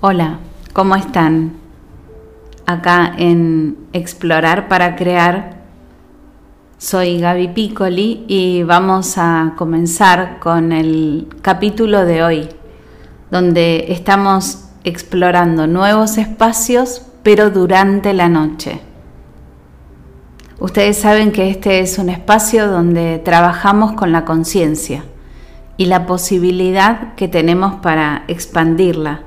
Hola, ¿cómo están? Acá en Explorar para Crear, soy Gaby Piccoli y vamos a comenzar con el capítulo de hoy, donde estamos explorando nuevos espacios, pero durante la noche. Ustedes saben que este es un espacio donde trabajamos con la conciencia y la posibilidad que tenemos para expandirla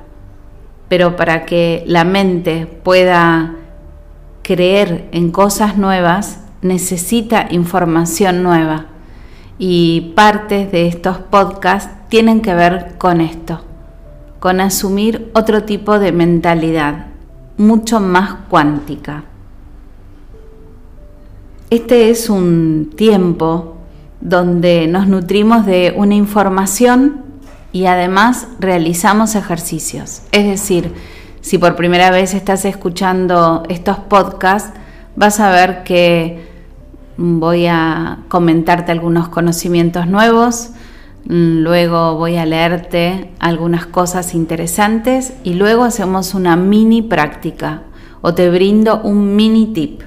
pero para que la mente pueda creer en cosas nuevas, necesita información nueva. Y partes de estos podcasts tienen que ver con esto, con asumir otro tipo de mentalidad, mucho más cuántica. Este es un tiempo donde nos nutrimos de una información y además realizamos ejercicios. Es decir, si por primera vez estás escuchando estos podcasts, vas a ver que voy a comentarte algunos conocimientos nuevos, luego voy a leerte algunas cosas interesantes y luego hacemos una mini práctica o te brindo un mini tip.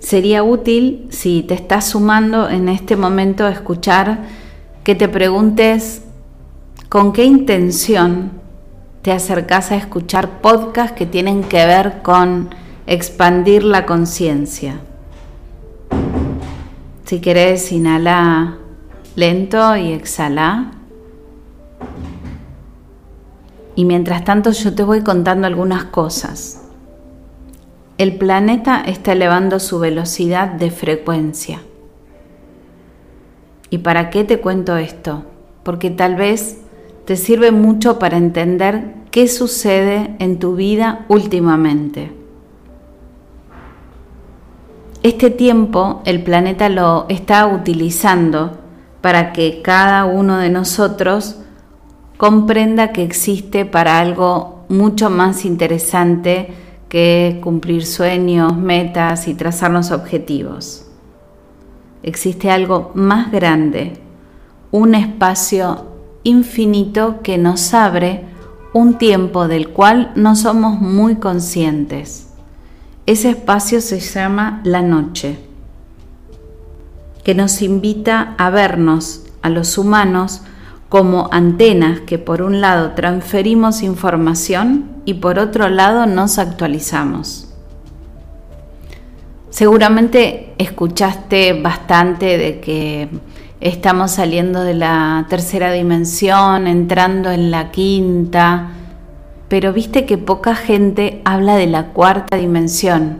Sería útil si te estás sumando en este momento a escuchar que te preguntes con qué intención te acercas a escuchar podcasts que tienen que ver con expandir la conciencia. Si querés, inhala lento y exhala. Y mientras tanto yo te voy contando algunas cosas. El planeta está elevando su velocidad de frecuencia. ¿Y para qué te cuento esto? Porque tal vez te sirve mucho para entender qué sucede en tu vida últimamente. Este tiempo el planeta lo está utilizando para que cada uno de nosotros comprenda que existe para algo mucho más interesante que cumplir sueños, metas y trazarnos objetivos existe algo más grande, un espacio infinito que nos abre un tiempo del cual no somos muy conscientes. Ese espacio se llama la noche, que nos invita a vernos a los humanos como antenas que por un lado transferimos información y por otro lado nos actualizamos. Seguramente escuchaste bastante de que estamos saliendo de la tercera dimensión, entrando en la quinta, pero viste que poca gente habla de la cuarta dimensión.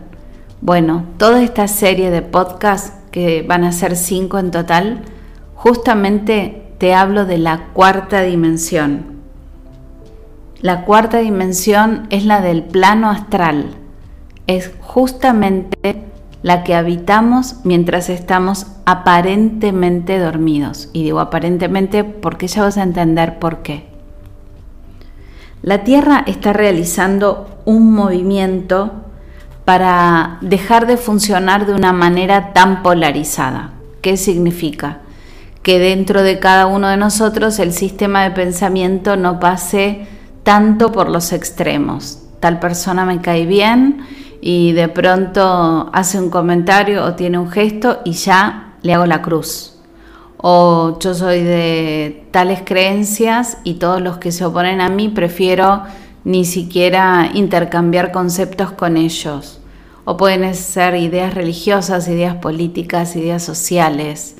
Bueno, toda esta serie de podcasts, que van a ser cinco en total, justamente te hablo de la cuarta dimensión. La cuarta dimensión es la del plano astral. Es justamente la que habitamos mientras estamos aparentemente dormidos. Y digo aparentemente porque ya vas a entender por qué. La Tierra está realizando un movimiento para dejar de funcionar de una manera tan polarizada. ¿Qué significa? Que dentro de cada uno de nosotros el sistema de pensamiento no pase tanto por los extremos. Tal persona me cae bien y de pronto hace un comentario o tiene un gesto y ya le hago la cruz. O yo soy de tales creencias y todos los que se oponen a mí prefiero ni siquiera intercambiar conceptos con ellos. O pueden ser ideas religiosas, ideas políticas, ideas sociales,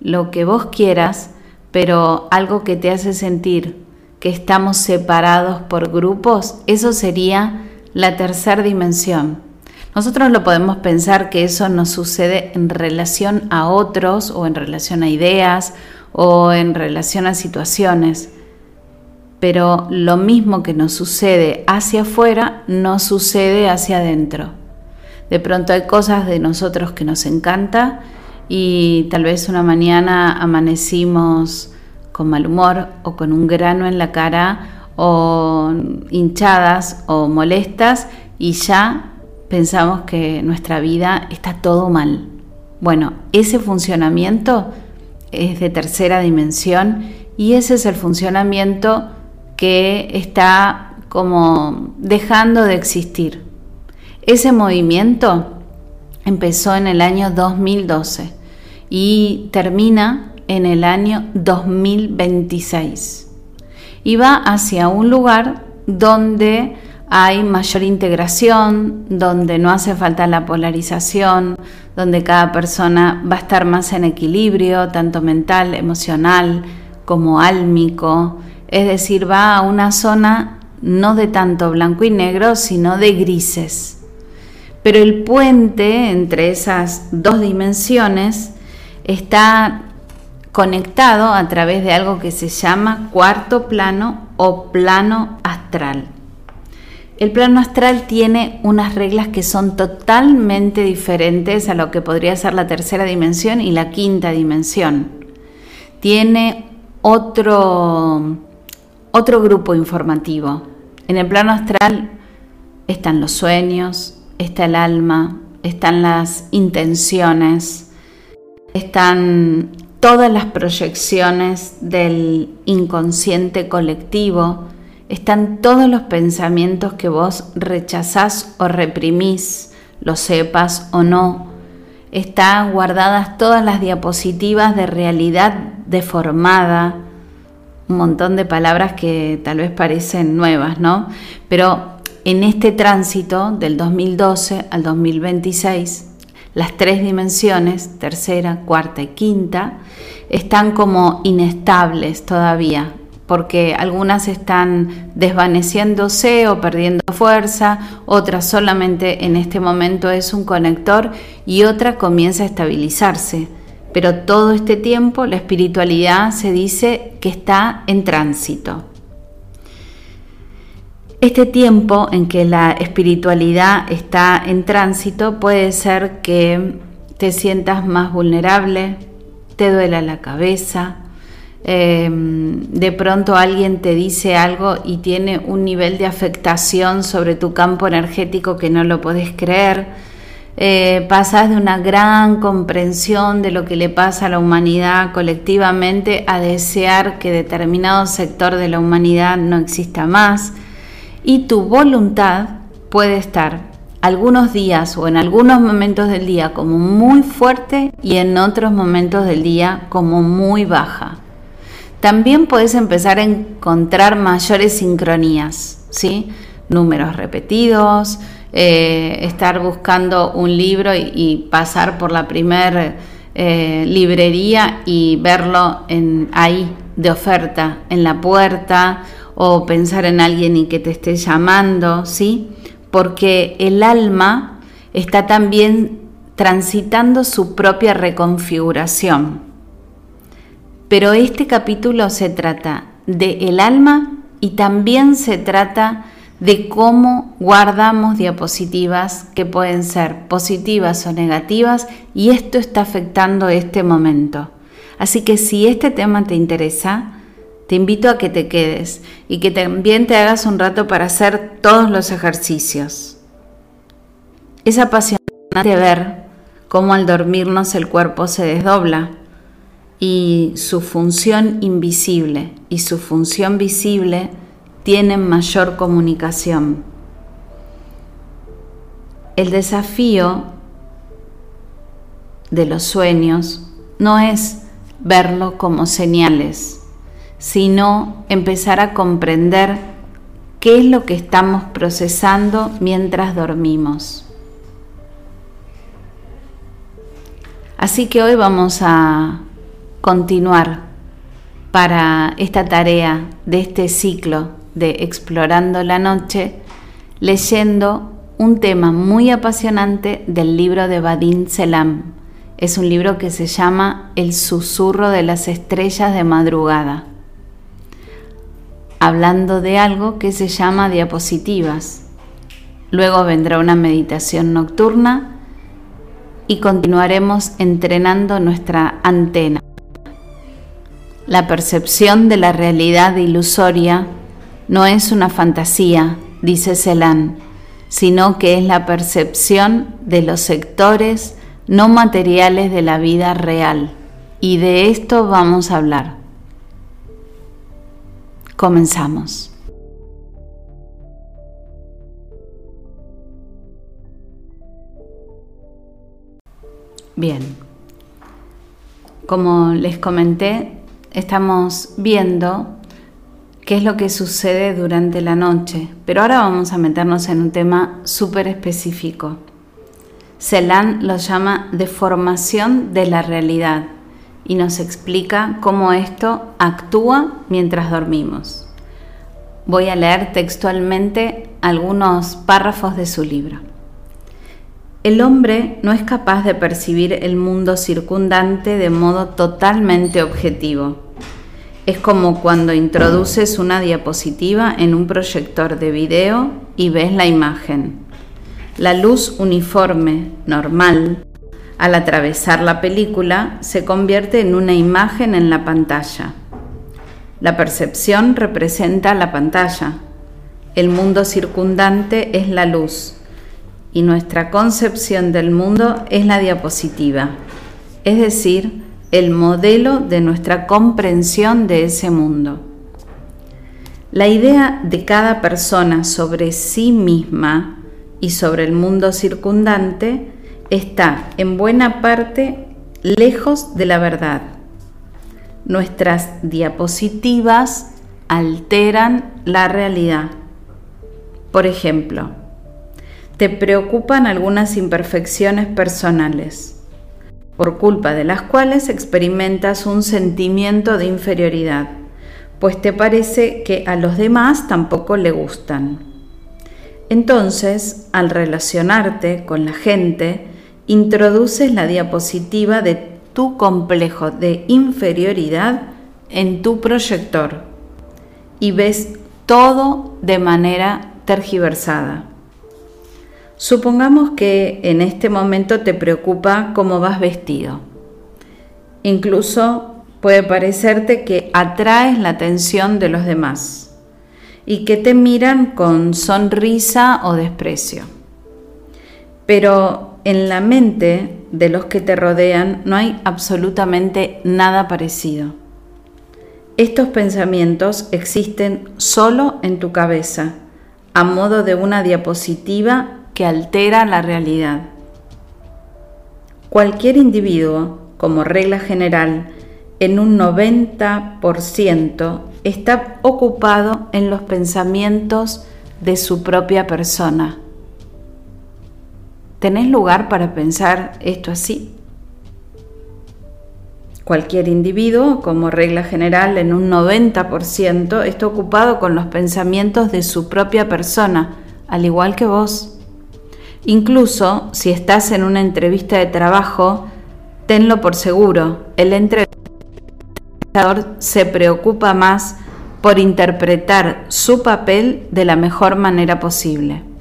lo que vos quieras, pero algo que te hace sentir que estamos separados por grupos, eso sería la tercera dimensión. Nosotros lo podemos pensar que eso nos sucede en relación a otros o en relación a ideas o en relación a situaciones, pero lo mismo que nos sucede hacia afuera nos sucede hacia adentro. De pronto hay cosas de nosotros que nos encanta y tal vez una mañana amanecimos con mal humor o con un grano en la cara o hinchadas o molestas y ya pensamos que nuestra vida está todo mal. Bueno, ese funcionamiento es de tercera dimensión y ese es el funcionamiento que está como dejando de existir. Ese movimiento empezó en el año 2012 y termina en el año 2026 y va hacia un lugar donde hay mayor integración, donde no hace falta la polarización, donde cada persona va a estar más en equilibrio, tanto mental, emocional como álmico, es decir, va a una zona no de tanto blanco y negro, sino de grises. Pero el puente entre esas dos dimensiones está conectado a través de algo que se llama cuarto plano o plano astral. El plano astral tiene unas reglas que son totalmente diferentes a lo que podría ser la tercera dimensión y la quinta dimensión. Tiene otro, otro grupo informativo. En el plano astral están los sueños, está el alma, están las intenciones, están todas las proyecciones del inconsciente colectivo, están todos los pensamientos que vos rechazás o reprimís, lo sepas o no. Están guardadas todas las diapositivas de realidad deformada, un montón de palabras que tal vez parecen nuevas, ¿no? Pero en este tránsito del 2012 al 2026, las tres dimensiones, tercera, cuarta y quinta, están como inestables todavía, porque algunas están desvaneciéndose o perdiendo fuerza, otras solamente en este momento es un conector y otra comienza a estabilizarse. Pero todo este tiempo la espiritualidad se dice que está en tránsito. Este tiempo en que la espiritualidad está en tránsito puede ser que te sientas más vulnerable, te duela la cabeza, em, de pronto alguien te dice algo y tiene un nivel de afectación sobre tu campo energético que no lo podés creer. Eh, pasas de una gran comprensión de lo que le pasa a la humanidad colectivamente a desear que determinado sector de la humanidad no exista más y tu voluntad puede estar algunos días o en algunos momentos del día como muy fuerte y en otros momentos del día como muy baja. También puedes empezar a encontrar mayores sincronías, ¿sí? números repetidos, eh, estar buscando un libro y, pasar por la primera eh, librería y verlo en, ahí de oferta, en la puerta o pensar en alguien y que te esté llamando, ¿sí? Porque el alma está también transitando su propia reconfiguración. Pero este capítulo se trata de el alma y también se trata de cómo guardamos diapositivas que pueden ser positivas o negativas y esto está afectando este momento. Así que si este tema te interesa, te invito a que te quedes y que también te hagas un rato para hacer todos los ejercicios. Es apasionante ver cómo al dormirnos el cuerpo se desdobla y su función invisible y su función visible tienen mayor comunicación. El desafío de los sueños no es verlo como señales, sino empezar a comprender qué es lo que estamos procesando mientras dormimos. Así que hoy vamos a continuar para esta tarea de este ciclo de Explorando la Noche, leyendo un tema muy apasionante del libro de Badin Selam. Es un libro que se llama El susurro de las estrellas de madrugada hablando de algo que se llama diapositivas. Luego vendrá una meditación nocturna y continuaremos entrenando nuestra antena. La percepción de la realidad ilusoria no es una fantasía, dice Celan, sino que es la percepción de los sectores no materiales de la vida real. Y de esto vamos a hablar. Comenzamos. Bien, como les comenté, estamos viendo qué es lo que sucede durante la noche, pero ahora vamos a meternos en un tema súper específico. Celan lo llama deformación de la realidad y nos explica cómo esto actúa mientras dormimos. Voy a leer textualmente algunos párrafos de su libro. El hombre no es capaz de percibir el mundo circundante de modo totalmente objetivo. Es como cuando introduces una diapositiva en un proyector de video y ves la imagen. La luz uniforme, normal, al atravesar la película, se convierte en una imagen en la pantalla. La percepción representa la pantalla. El mundo circundante es la luz y nuestra concepción del mundo es la diapositiva, es decir, el modelo de nuestra comprensión de ese mundo. La idea de cada persona sobre sí misma y sobre el mundo circundante está en buena parte lejos de la verdad. Nuestras diapositivas alteran la realidad. Por ejemplo, te preocupan algunas imperfecciones personales, por culpa de las cuales experimentas un sentimiento de inferioridad, pues te parece que a los demás tampoco le gustan. Entonces, al relacionarte con la gente, introduces la diapositiva de tu complejo de inferioridad en tu proyector y ves todo de manera tergiversada. Supongamos que en este momento te preocupa cómo vas vestido. Incluso puede parecerte que atraes la atención de los demás y que te miran con sonrisa o desprecio. Pero en la mente de los que te rodean no hay absolutamente nada parecido. Estos pensamientos existen solo en tu cabeza, a modo de una diapositiva que altera la realidad. Cualquier individuo, como regla general, en un 90% está ocupado en los pensamientos de su propia persona ¿Tenés lugar para pensar esto así? Cualquier individuo, como regla general, en un 90% está ocupado con los pensamientos de su propia persona, al igual que vos. Incluso si estás en una entrevista de trabajo, tenlo por seguro, el entrevistador se preocupa más por interpretar su papel de la mejor manera posible.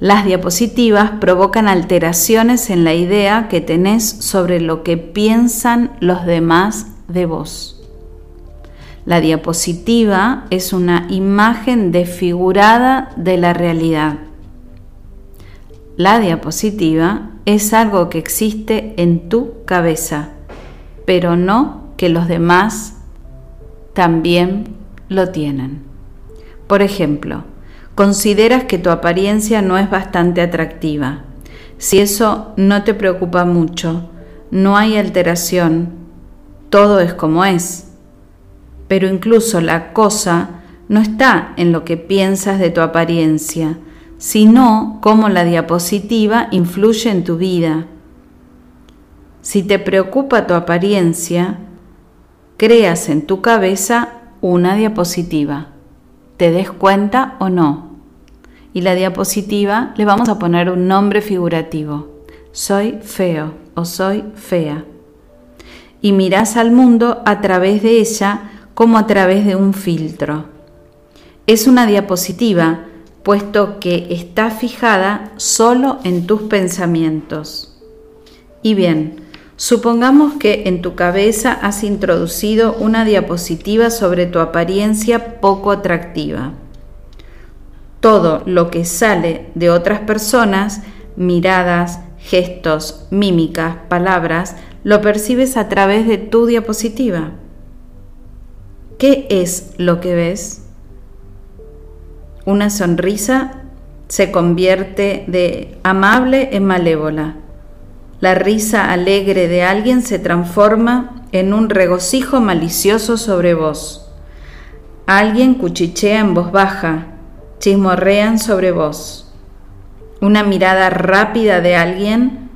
Las diapositivas provocan alteraciones en la idea que tenés sobre lo que piensan los demás de vos. La diapositiva es una imagen desfigurada de la realidad. La diapositiva es algo que existe en tu cabeza, pero no que los demás también lo tienen. Por ejemplo, consideras que tu apariencia no es bastante atractiva. Si eso no te preocupa mucho, no hay alteración, todo es como es. Pero incluso la cosa no está en lo que piensas de tu apariencia, sino cómo la diapositiva influye en tu vida. Si te preocupa tu apariencia, creas en tu cabeza una diapositiva, te des cuenta o no y la diapositiva le vamos a poner un nombre figurativo. Soy feo o soy fea. Y mirás al mundo a través de ella como a través de un filtro. Es una diapositiva, puesto que está fijada solo en tus pensamientos. Y bien, supongamos que en tu cabeza has introducido una diapositiva sobre tu apariencia poco atractiva todo lo que sale de otras personas, miradas, gestos, mímicas, palabras, lo percibes a través de tu diapositiva. ¿Qué es lo que ves? Una sonrisa se convierte de amable en malévola. La risa alegre de alguien se transforma en un regocijo malicioso sobre vos. Alguien cuchichea en voz baja, chismorrean sobre vos. Una mirada rápida de alguien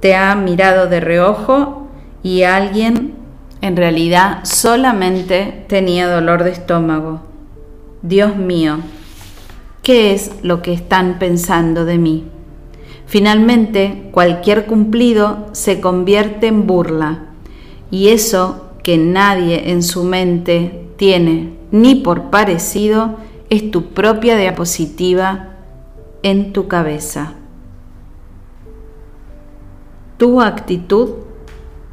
te ha mirado de reojo y alguien en realidad solamente tenía dolor de estómago. Dios mío, ¿qué es lo que están pensando de mí? Finalmente, cualquier cumplido se convierte en burla, y eso que nadie en su mente tiene ni por parecido es tu propia diapositiva en tu cabeza. Tu actitud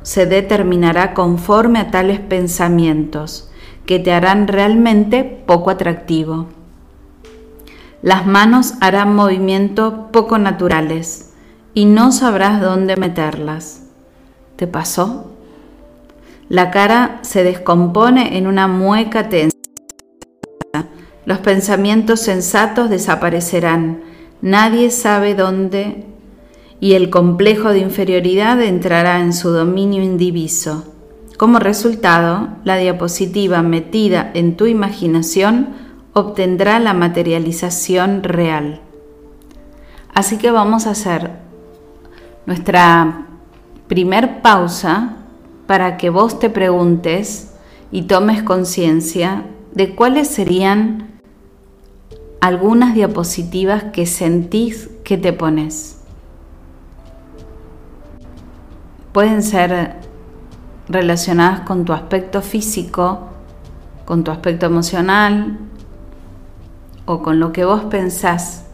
se determinará conforme a tales pensamientos que te harán realmente poco atractivo. Las manos harán movimientos poco naturales y no sabrás dónde meterlas. ¿Te pasó? La cara se descompone en una mueca tensa. Los pensamientos sensatos desaparecerán. Nadie sabe dónde y el complejo de inferioridad entrará en su dominio indiviso. Como resultado, la diapositiva metida en tu imaginación obtendrá la materialización real. Así que vamos a hacer nuestra primer pausa para que vos te preguntes y tomes conciencia de cuáles serían algunas diapositivas que sentís que te pones. pueden ser relacionadas con tu aspecto físico, con tu aspecto emocional o con lo que vos pensás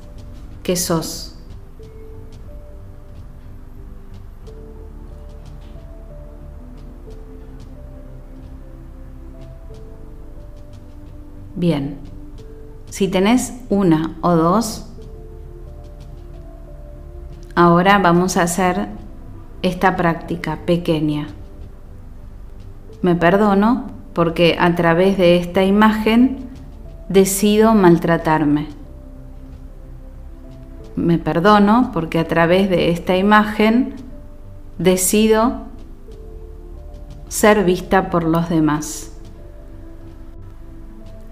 que sos. Bien, si tenés una o dos, ahora vamos a hacer esta práctica pequeña. Me perdono porque a través de esta imagen decido maltratarme. Me perdono porque a través de esta imagen decido ser vista por los demás.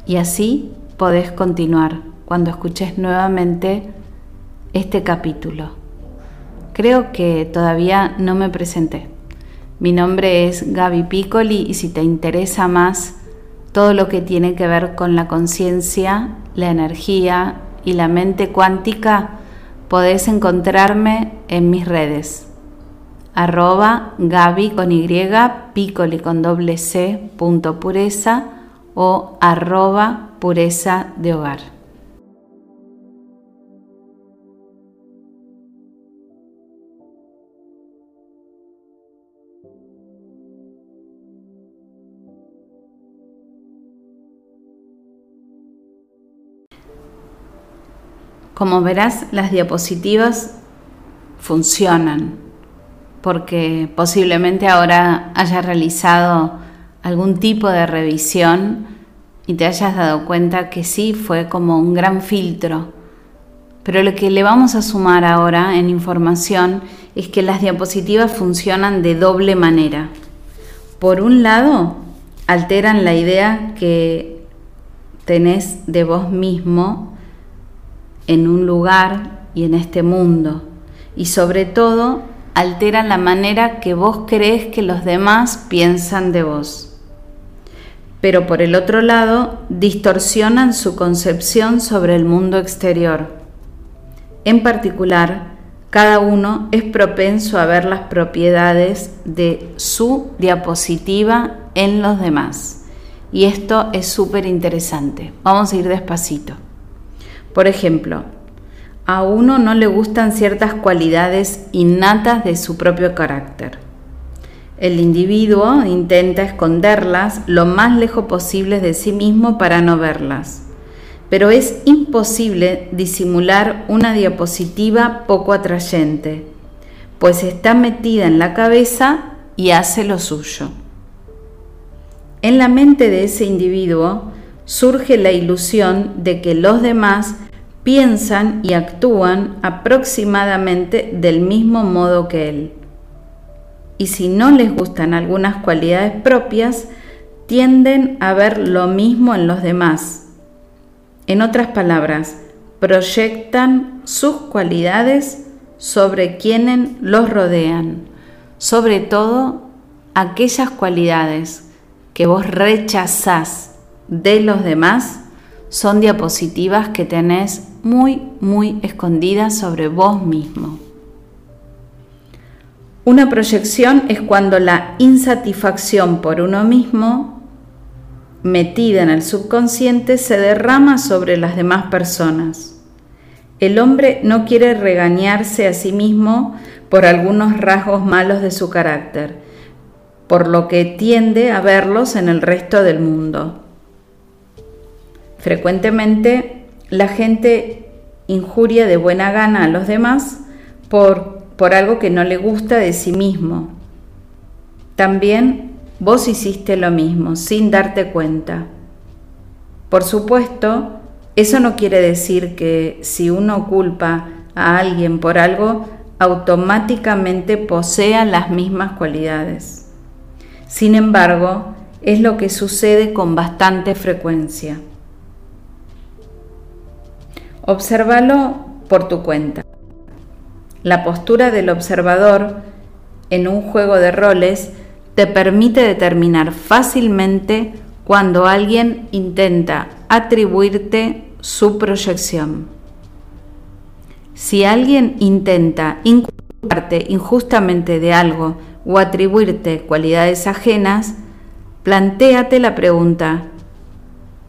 Y así podés continuar cuando escuches nuevamente este capítulo. Creo que todavía no me presenté. Mi nombre es Gaby Piccoli y si te interesa más todo lo que tiene que ver con la conciencia, la energía y la mente cuántica, podés encontrarme en mis redes. Arroba Gaby con Y, Piccoli con doble C, punto pureza o arroba pureza de hogar. Como verás, las diapositivas funcionan, porque posiblemente ahora hayas realizado algún tipo de revisión y te hayas dado cuenta que sí fue como un gran filtro. Pero lo que le vamos a sumar ahora en información es que las diapositivas funcionan de doble manera. Por un lado, alteran la idea que tenés de vos mismo en un lugar y en este mundo. Y sobre todo, alteran la manera que vos crees que los demás piensan de vos. Pero por el otro lado, distorsionan su concepción sobre el mundo exterior. En particular, cada uno es propenso a ver las propiedades de su diapositiva en los demás. Y esto es súper interesante. Vamos a ir despacito. Por ejemplo, a uno no le gustan ciertas cualidades innatas de su propio carácter. El individuo intenta esconderlas lo más lejos posible de sí mismo para no verlas. Pero es imposible disimular una diapositiva poco atrayente, pues está metida en la cabeza y hace lo suyo. en la mente de ese individuo surge la ilusión de que los demás piensan y actúan aproximadamente del mismo modo que él. Y si no les gustan algunas cualidades propias, tienden a ver lo mismo en los demás. En otras palabras, proyectan sus cualidades sobre quienes los rodean, sobre todo aquellas cualidades que vos rechazás de los demás son diapositivas que tenés muy, muy escondidas sobre vos mismo. Una proyección es cuando la insatisfacción por uno mismo, metida en el subconsciente, se derrama sobre las demás personas. El hombre no quiere regañarse a sí mismo por algunos rasgos malos de su carácter, por lo que tiende a verlos en el resto del mundo. Frecuentemente la gente injuria de buena gana a los demás por, por algo que no le gusta de sí mismo. También vos hiciste lo mismo sin darte cuenta. Por supuesto, eso no quiere decir que si uno culpa a alguien por algo, automáticamente posea las mismas cualidades. Sin embargo, es lo que sucede con bastante frecuencia. Obsérvalo por tu cuenta. La postura del observador en un juego de roles te permite determinar fácilmente cuando alguien intenta atribuirte su proyección. Si alguien intenta inculparte injustamente de algo o atribuirte cualidades ajenas, plantéate la pregunta,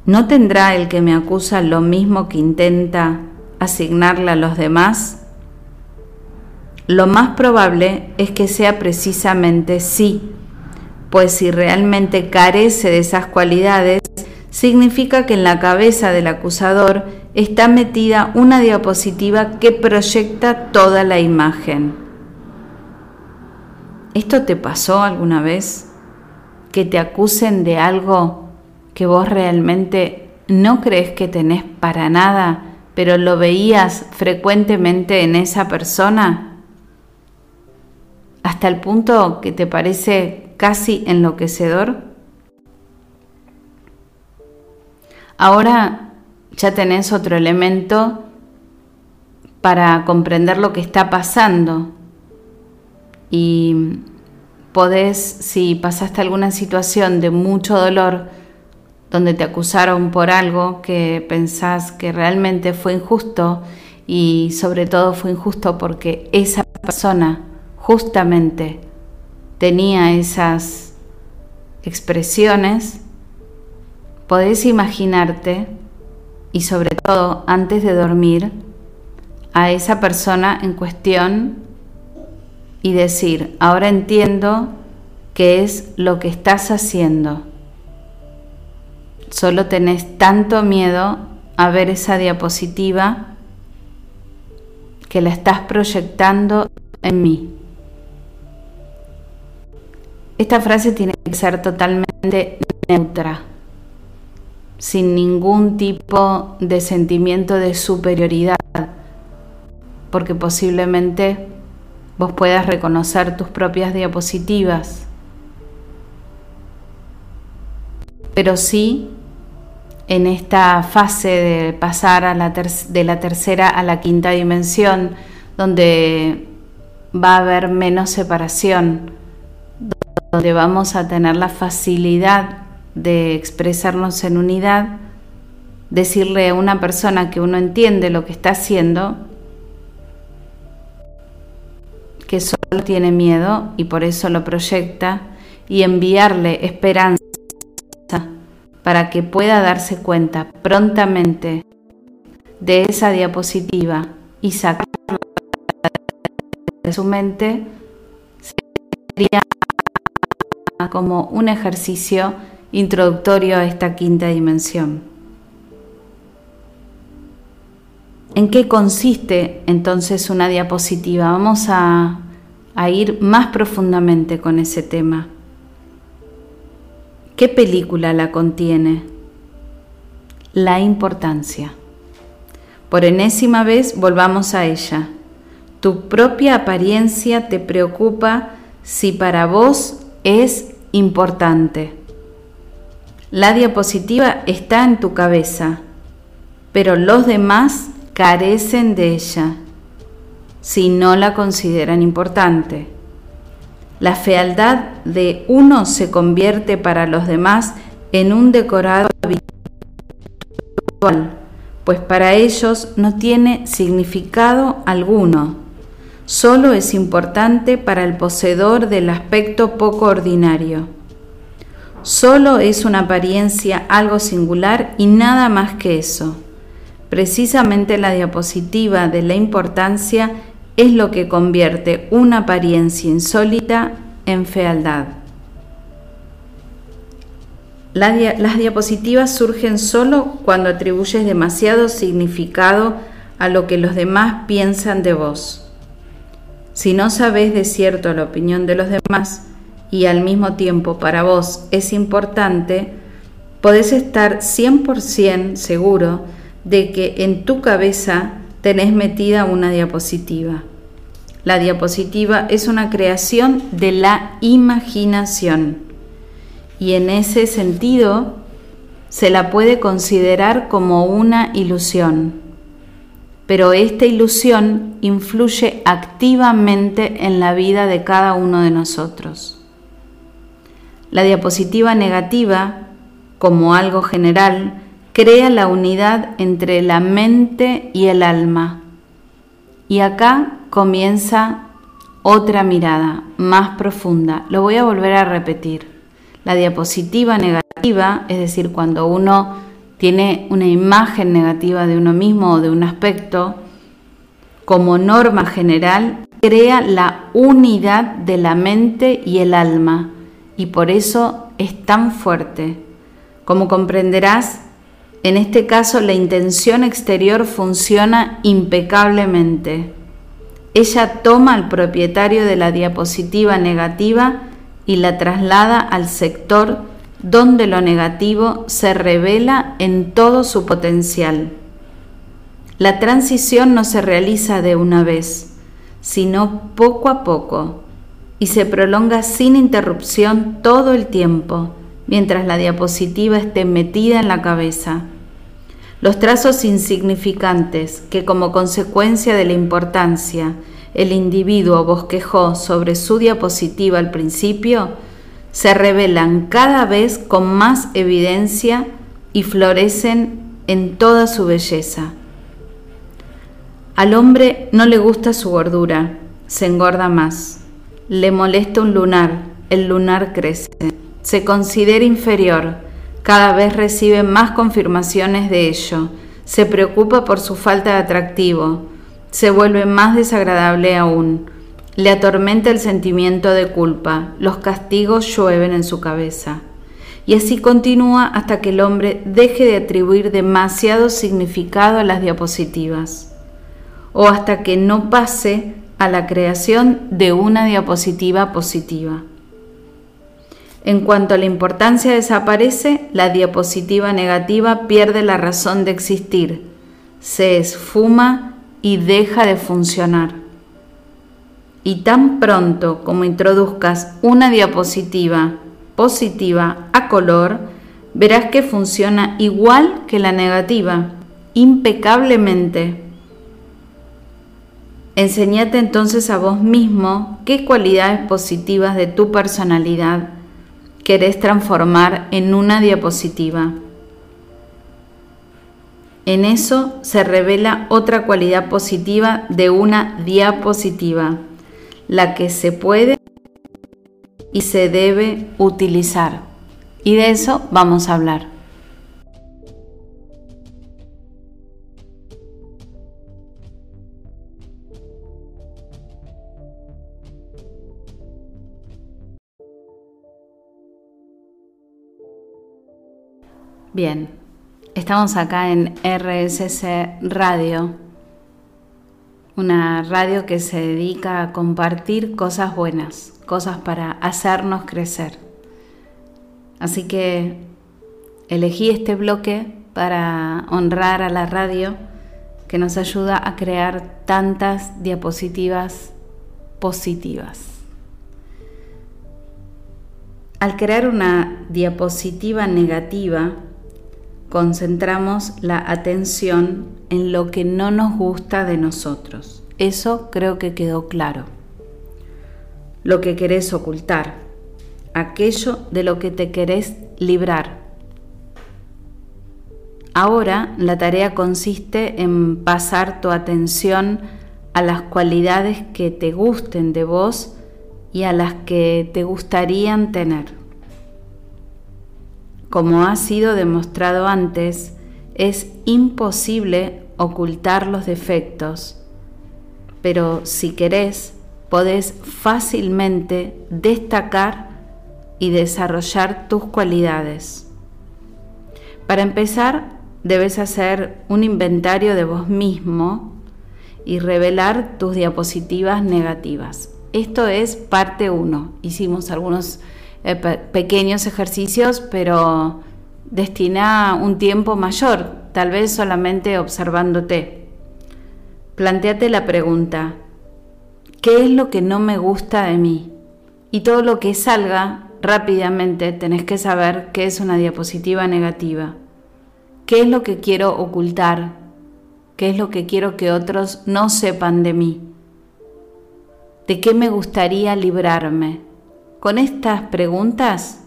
¿No tendrá el que me acusa lo mismo que intenta asignarle a los demás? Lo más probable es que sea precisamente sí, pues si realmente carece de esas cualidades, significa que en la cabeza del acusador está metida una diapositiva que proyecta toda la imagen. ¿Esto te pasó alguna vez? ¿Que te acusen de algo que vos realmente no crees que tenés para nada, pero lo veías frecuentemente en esa persona? Hasta el punto que te parece casi enloquecedor. Ahora ya tenés otro elemento para comprender lo que está pasando y podés, si pasaste alguna situación de mucho dolor, donde te acusaron por algo que pensás que realmente fue injusto y sobre todo fue injusto porque esa persona justamente tenía esas expresiones, podés imaginarte y sobre todo antes de dormir a esa persona en cuestión y decir, ahora entiendo qué es lo que estás haciendo Solo tenés tanto miedo a ver esa diapositiva que la estás proyectando en mí. Esta frase tiene que ser totalmente neutra, sin ningún tipo de sentimiento de superioridad, porque posiblemente vos puedas reconocer tus propias diapositivas, pero sí en esta fase de pasar de la tercera a la quinta dimensión, donde va a haber menos separación, donde vamos a tener la facilidad de expresarnos en unidad, decirle a una persona que uno entiende lo que está haciendo, que solo tiene miedo y por eso lo proyecta, y enviarle esperanza para que pueda darse cuenta prontamente de esa diapositiva y sacarla de su mente, como un ejercicio introductorio a esta quinta dimensión. ¿En qué consiste entonces una diapositiva? Vamos a, ir más profundamente con ese tema. ¿Qué película la contiene? La importancia. Por enésima vez volvamos a ella. Tu propia apariencia te preocupa si para vos es importante. La diapositiva está en tu cabeza, pero los demás carecen de ella si no la consideran importante. La fealdad de uno se convierte para los demás en un decorado habitual, pues para ellos no tiene significado alguno. Solo es importante para el poseedor del aspecto poco ordinario. Solo es una apariencia algo singular y nada más que eso. Precisamente la diapositiva de la importancia es lo que convierte una apariencia insólita en fealdad. las diapositivas surgen solo cuando atribuyes demasiado significado a lo que los demás piensan de vos. Si no sabes de cierto la opinión de los demás y al mismo tiempo para vos es importante, podés estar 100% seguro de que en tu cabeza tenés metida una diapositiva. La diapositiva es una creación de la imaginación y en ese sentido se la puede considerar como una ilusión. Pero esta ilusión influye activamente en la vida de cada uno de nosotros. La diapositiva negativa, como algo general, crea la unidad entre la mente y el alma. Y acá comienza otra mirada más profunda. Lo voy a volver a repetir. La diapositiva negativa, es decir, cuando uno tiene una imagen negativa de uno mismo o de un aspecto, como norma general, crea la unidad de la mente y el alma y por eso es tan fuerte. Como comprenderás, en este caso, la intención exterior funciona impecablemente. Ella toma al propietario de la diapositiva negativa y la traslada al sector donde lo negativo se revela en todo su potencial. La transición no se realiza de una vez, sino poco a poco, y se prolonga sin interrupción todo el tiempo mientras la diapositiva esté metida en la cabeza. Los trazos insignificantes que como consecuencia de la importancia el individuo bosquejó sobre su diapositiva al principio, se revelan cada vez con más evidencia y florecen en toda su belleza. Al hombre no le gusta su gordura, se engorda más. Le molesta un lunar, el lunar crece se considera inferior, cada vez recibe más confirmaciones de ello, se preocupa por su falta de atractivo, se vuelve más desagradable aún, le atormenta el sentimiento de culpa, los castigos llueven en su cabeza. Y así continúa hasta que el hombre deje de atribuir demasiado significado a las diapositivas, o hasta que no pase a la creación de una diapositiva positiva. En cuanto la importancia desaparece, la diapositiva negativa pierde la razón de existir, se esfuma y deja de funcionar. Y tan pronto como introduzcas una diapositiva positiva a color, verás que funciona igual que la negativa, impecablemente. Enseñate entonces a vos mismo qué cualidades positivas de tu personalidad querés transformar en una diapositiva. En eso se revela otra cualidad positiva de una diapositiva, la que se puede y se debe utilizar. Y de eso vamos a hablar. Bien, estamos acá en RSC Radio, una radio que se dedica a compartir cosas buenas, cosas para hacernos crecer. Así que elegí este bloque para honrar a la radio que nos ayuda a crear tantas diapositivas positivas. Al crear una diapositiva negativa, concentramos la atención en lo que no nos gusta de nosotros. Eso creo que quedó claro. Lo que querés ocultar, aquello de lo que te querés librar. Ahora la tarea consiste en pasar tu atención a las cualidades que te gusten de vos y a las que te gustarían tener. Como ha sido demostrado antes, es imposible ocultar los defectos, pero si querés, podés fácilmente destacar y desarrollar tus cualidades. Para empezar, debes hacer un inventario de vos mismo y revelar tus diapositivas negativas. Esto es parte 1. Hicimos algunos eh, pequeños ejercicios, pero destina un tiempo mayor, tal vez solamente observándote. Planteate la pregunta, ¿qué es lo que no me gusta de mí? Y todo lo que salga rápidamente tenés que saber qué es una diapositiva negativa. ¿Qué es lo que quiero ocultar? ¿Qué es lo que quiero que otros no sepan de mí? ¿De qué me gustaría librarme? Con estas preguntas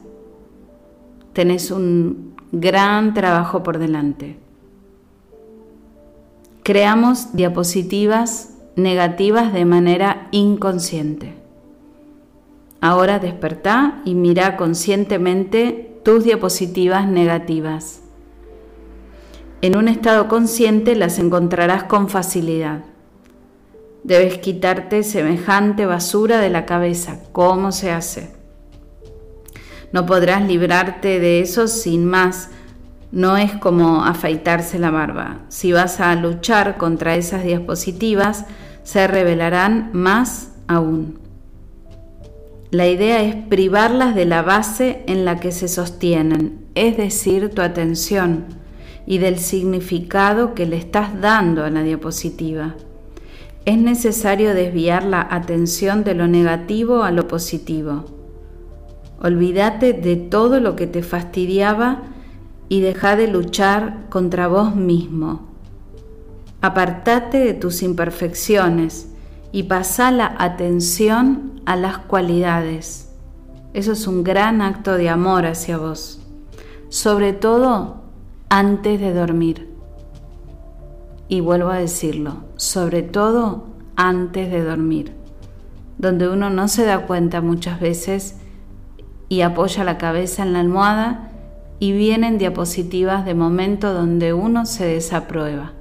tenés un gran trabajo por delante. Creamos diapositivas negativas de manera inconsciente. Ahora despertá y mira conscientemente tus diapositivas negativas. En un estado consciente las encontrarás con facilidad. Debes quitarte semejante basura de la cabeza. ¿Cómo se hace? No podrás librarte de eso sin más. No es como afeitarse la barba. Si vas a luchar contra esas diapositivas, se revelarán más aún. La idea es privarlas de la base en la que se sostienen, es decir, tu atención y del significado que le estás dando a la diapositiva es necesario desviar la atención de lo negativo a lo positivo. Olvídate de todo lo que te fastidiaba y deja de luchar contra vos mismo. Apartate de tus imperfecciones y pasa la atención a las cualidades. Eso es un gran acto de amor hacia vos, sobre todo antes de dormir y vuelvo a decirlo, sobre todo antes de dormir, donde uno no se da cuenta muchas veces y apoya la cabeza en la almohada y vienen diapositivas de momento donde uno se desaprueba,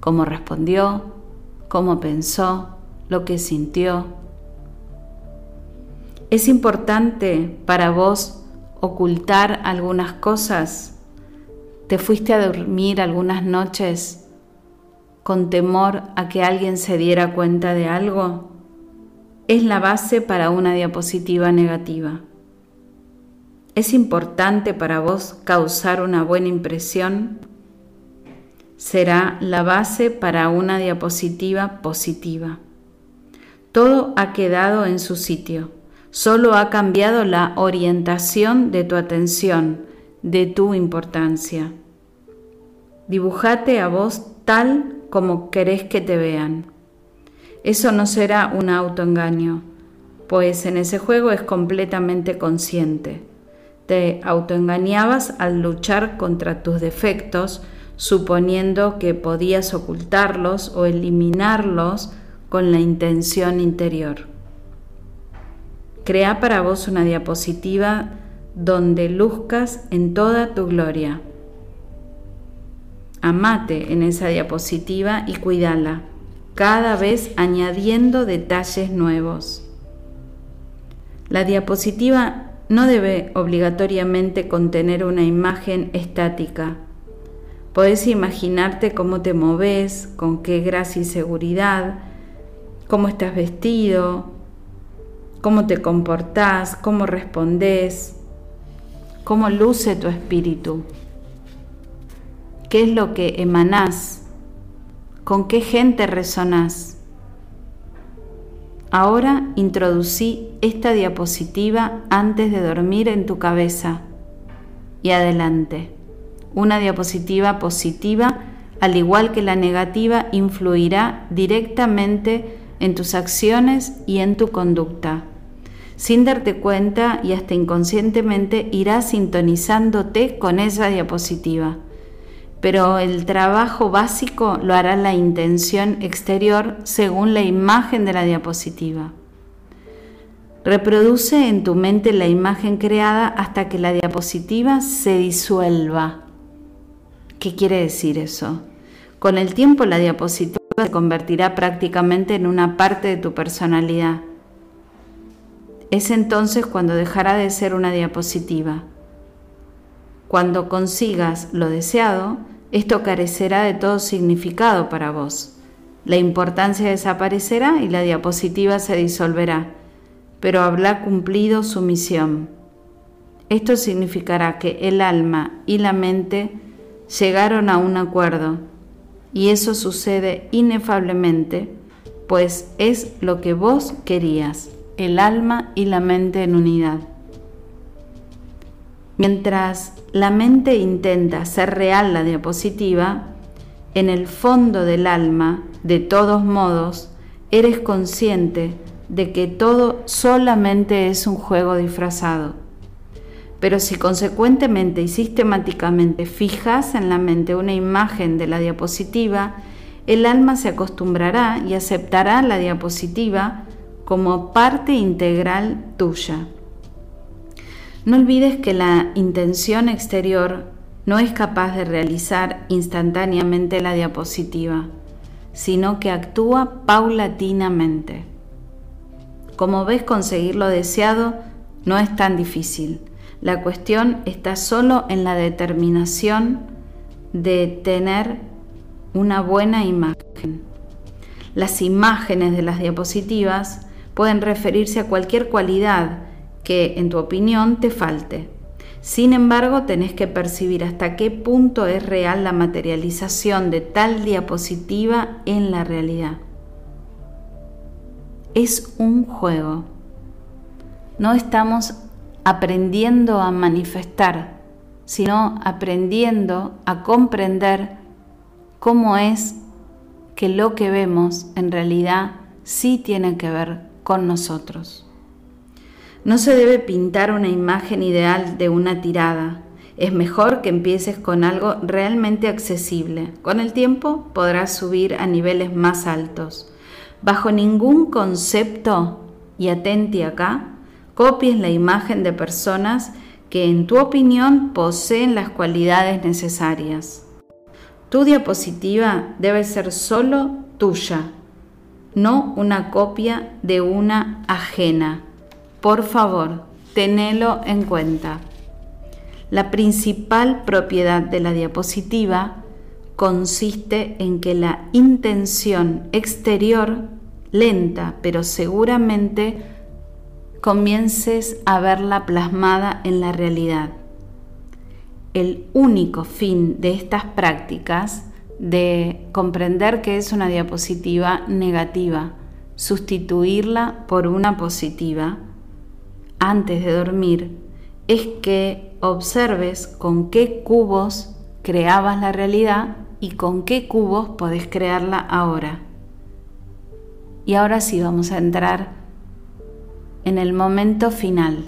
cómo respondió, cómo pensó, lo que sintió. ¿Es importante para vos ocultar algunas cosas? ¿Te fuiste a dormir algunas noches con temor a que alguien se diera cuenta de algo, es la base para una diapositiva negativa. ¿Es importante para vos causar una buena impresión? Será la base para una diapositiva positiva. Todo ha quedado en su sitio, solo ha cambiado la orientación de tu atención, de tu importancia. Dibujate a vos tal como querés que te vean. Eso no será un autoengaño, pues en ese juego es completamente consciente. Te autoengañabas al luchar contra tus defectos, suponiendo que podías ocultarlos o eliminarlos con la intención interior. Crea para vos una diapositiva donde luzcas en toda tu gloria Amate en esa diapositiva y cuídala, cada vez añadiendo detalles nuevos. La diapositiva no debe obligatoriamente contener una imagen estática. Podés imaginarte cómo te moves, con qué gracia y seguridad, cómo estás vestido, cómo te comportás, cómo respondés, cómo luce tu espíritu, qué es lo que emanás, con qué gente resonás. Ahora introducí esta diapositiva antes de dormir en tu cabeza y adelante. Una diapositiva positiva, al igual que la negativa, influirá directamente en tus acciones y en tu conducta. Sin darte cuenta y hasta inconscientemente irás sintonizándote con esa diapositiva. Pero el trabajo básico lo hará la intención exterior según la imagen de la diapositiva. Reproduce en tu mente la imagen creada hasta que la diapositiva se disuelva. ¿Qué quiere decir eso? Con el tiempo la diapositiva se convertirá prácticamente en una parte de tu personalidad. Es entonces cuando dejará de ser una diapositiva. Cuando consigas lo deseado, esto carecerá de todo significado para vos. La importancia desaparecerá y la diapositiva se disolverá, pero habrá cumplido su misión. Esto significará que el alma y la mente llegaron a un acuerdo y eso sucede inefablemente, pues es lo que vos querías, el alma y la mente en unidad. Mientras la mente intenta hacer real la diapositiva, en el fondo del alma, de todos modos, eres consciente de que todo solamente es un juego disfrazado pero si consecuentemente y sistemáticamente fijas en la mente una imagen de la diapositiva, el alma se acostumbrará y aceptará la diapositiva como parte integral tuya. No olvides que la intención exterior no es capaz de realizar instantáneamente la diapositiva, sino que actúa paulatinamente. Como ves, conseguir lo deseado no es tan difícil la cuestión está solo en la determinación de tener una buena imagen. Las imágenes de las diapositivas pueden referirse a cualquier cualidad que en tu opinión te falte. Sin embargo, tenés que percibir hasta qué punto es real la materialización de tal diapositiva en la realidad. Es un juego. No estamos aprendiendo a manifestar, sino aprendiendo a comprender cómo es que lo que vemos en realidad sí tiene que ver con nosotros. No se debe pintar una imagen ideal de una tirada. Es mejor que empieces con algo realmente accesible. Con el tiempo podrás subir a niveles más altos. Bajo ningún concepto, y atenti acá, copies la imagen de personas que en tu opinión poseen las cualidades necesarias. Tu diapositiva debe ser solo tuya, no una copia de una ajena. Por favor, tenelo en cuenta. La principal propiedad de la diapositiva consiste en que la intención exterior, lenta pero seguramente, comiences a verla plasmada en la realidad. El único fin de estas prácticas de comprender que es una diapositiva negativa, sustituirla por una positiva antes de dormir, es que observes con qué cubos creabas la realidad y con qué cubos podés crearla ahora. Y ahora sí vamos a entrar en el momento final,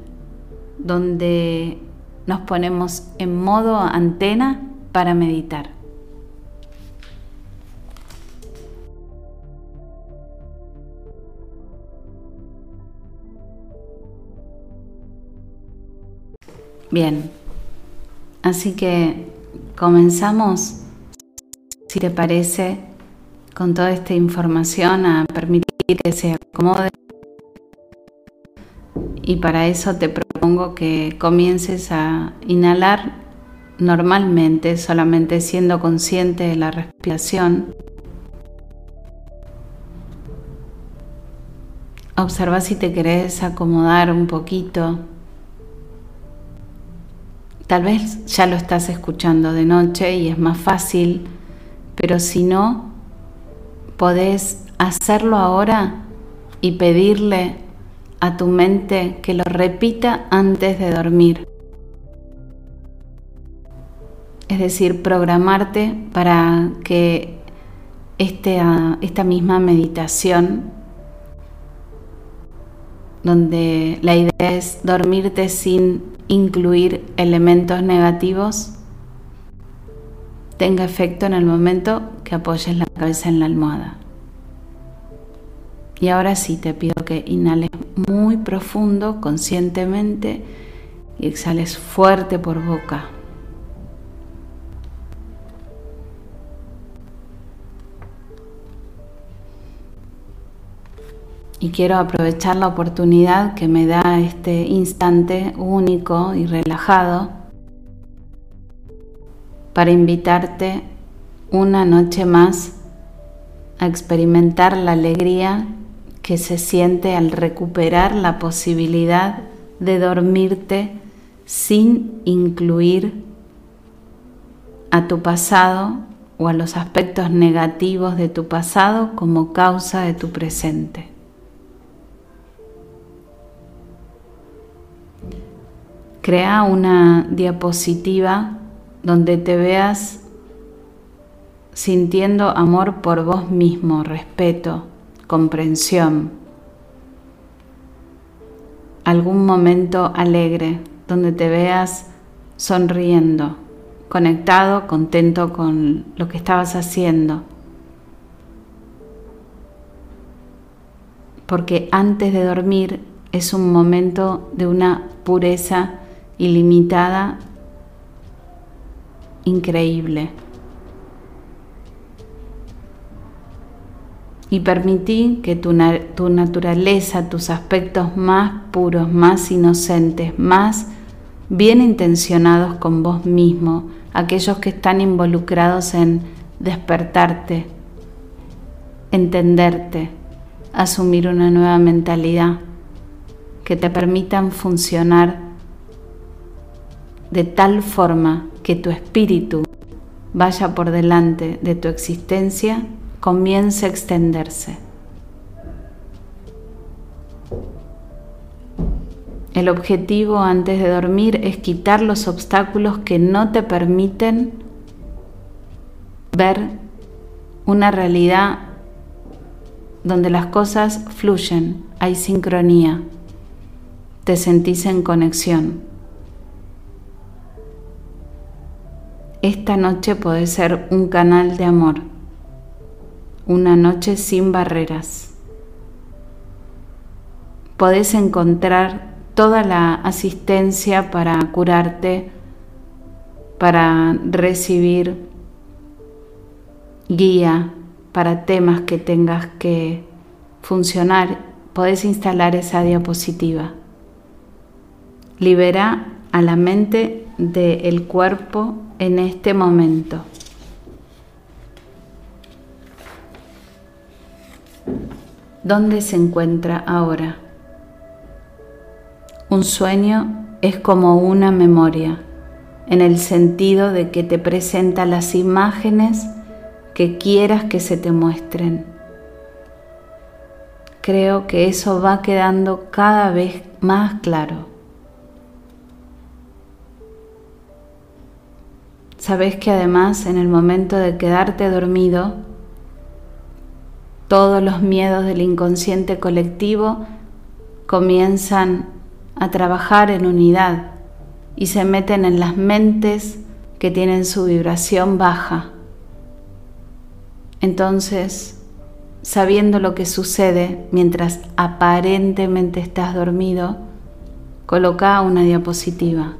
donde nos ponemos en modo antena para meditar. Bien, así que comenzamos, si te parece, con toda esta información a permitir que se acomode. Y para eso te propongo que comiences a inhalar normalmente, solamente siendo consciente de la respiración. Observa si te querés acomodar un poquito Tal vez ya lo estás escuchando de noche y es más fácil, pero si no, podés hacerlo ahora y pedirle a tu mente que lo repita antes de dormir. Es decir, programarte para que este, ah, esta misma meditación, donde la idea es dormirte sin incluir elementos negativos tenga efecto en el momento que apoyes la cabeza en la almohada. Y ahora sí te pido que inhales muy profundo, conscientemente, y exhales fuerte por boca. Y quiero aprovechar la oportunidad que me da este instante único y relajado para invitarte una noche más a experimentar la alegría que se siente al recuperar la posibilidad de dormirte sin incluir a tu pasado o a los aspectos negativos de tu pasado como causa de tu presente. Crea una diapositiva donde te veas sintiendo amor por vos mismo, respeto, comprensión. Algún momento alegre donde te veas sonriendo, conectado, contento con lo que estabas haciendo. Porque antes de dormir es un momento de una pureza ilimitada, increíble. Y permití que tu, tu, naturaleza, tus aspectos más puros, más inocentes, más bien intencionados con vos mismo, aquellos que están involucrados en despertarte, entenderte, asumir una nueva mentalidad, que te permitan funcionar de tal forma que tu espíritu vaya por delante de tu existencia, comience a extenderse. El objetivo antes de dormir es quitar los obstáculos que no te permiten ver una realidad donde las cosas fluyen, hay sincronía, te sentís en conexión. Esta noche puede ser un canal de amor, una noche sin barreras. Podés encontrar toda la asistencia para curarte, para recibir guía para temas que tengas que funcionar. Podés instalar esa diapositiva. Libera a la mente del cuerpo en este momento. ¿Dónde se encuentra ahora? Un sueño es como una memoria, en el sentido de que te presenta las imágenes que quieras que se te muestren. Creo que eso va quedando cada vez más claro. Sabes que además en el momento de quedarte dormido, todos los miedos del inconsciente colectivo comienzan a trabajar en unidad y se meten en las mentes que tienen su vibración baja. Entonces, sabiendo lo que sucede mientras aparentemente estás dormido, coloca una diapositiva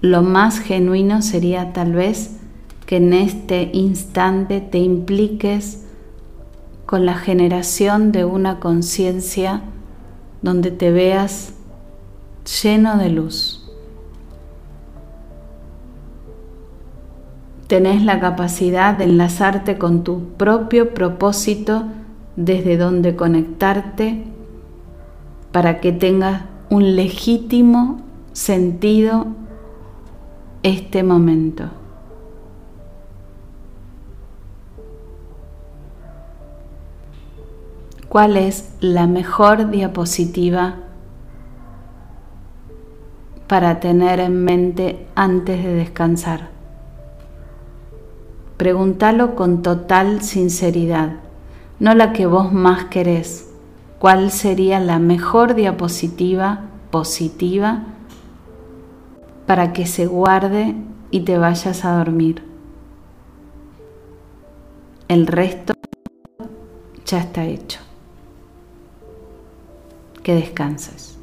lo más genuino sería tal vez que en este instante te impliques con la generación de una conciencia donde te veas lleno de luz. Tenés la capacidad de enlazarte con tu propio propósito desde donde conectarte para que tengas un legítimo sentido este momento. ¿Cuál es la mejor diapositiva para tener en mente antes de descansar? Pregúntalo con total sinceridad, no la que vos más querés. ¿Cuál sería la mejor diapositiva positiva para que se guarde y te vayas a dormir? El resto ya está hecho. Que descanses.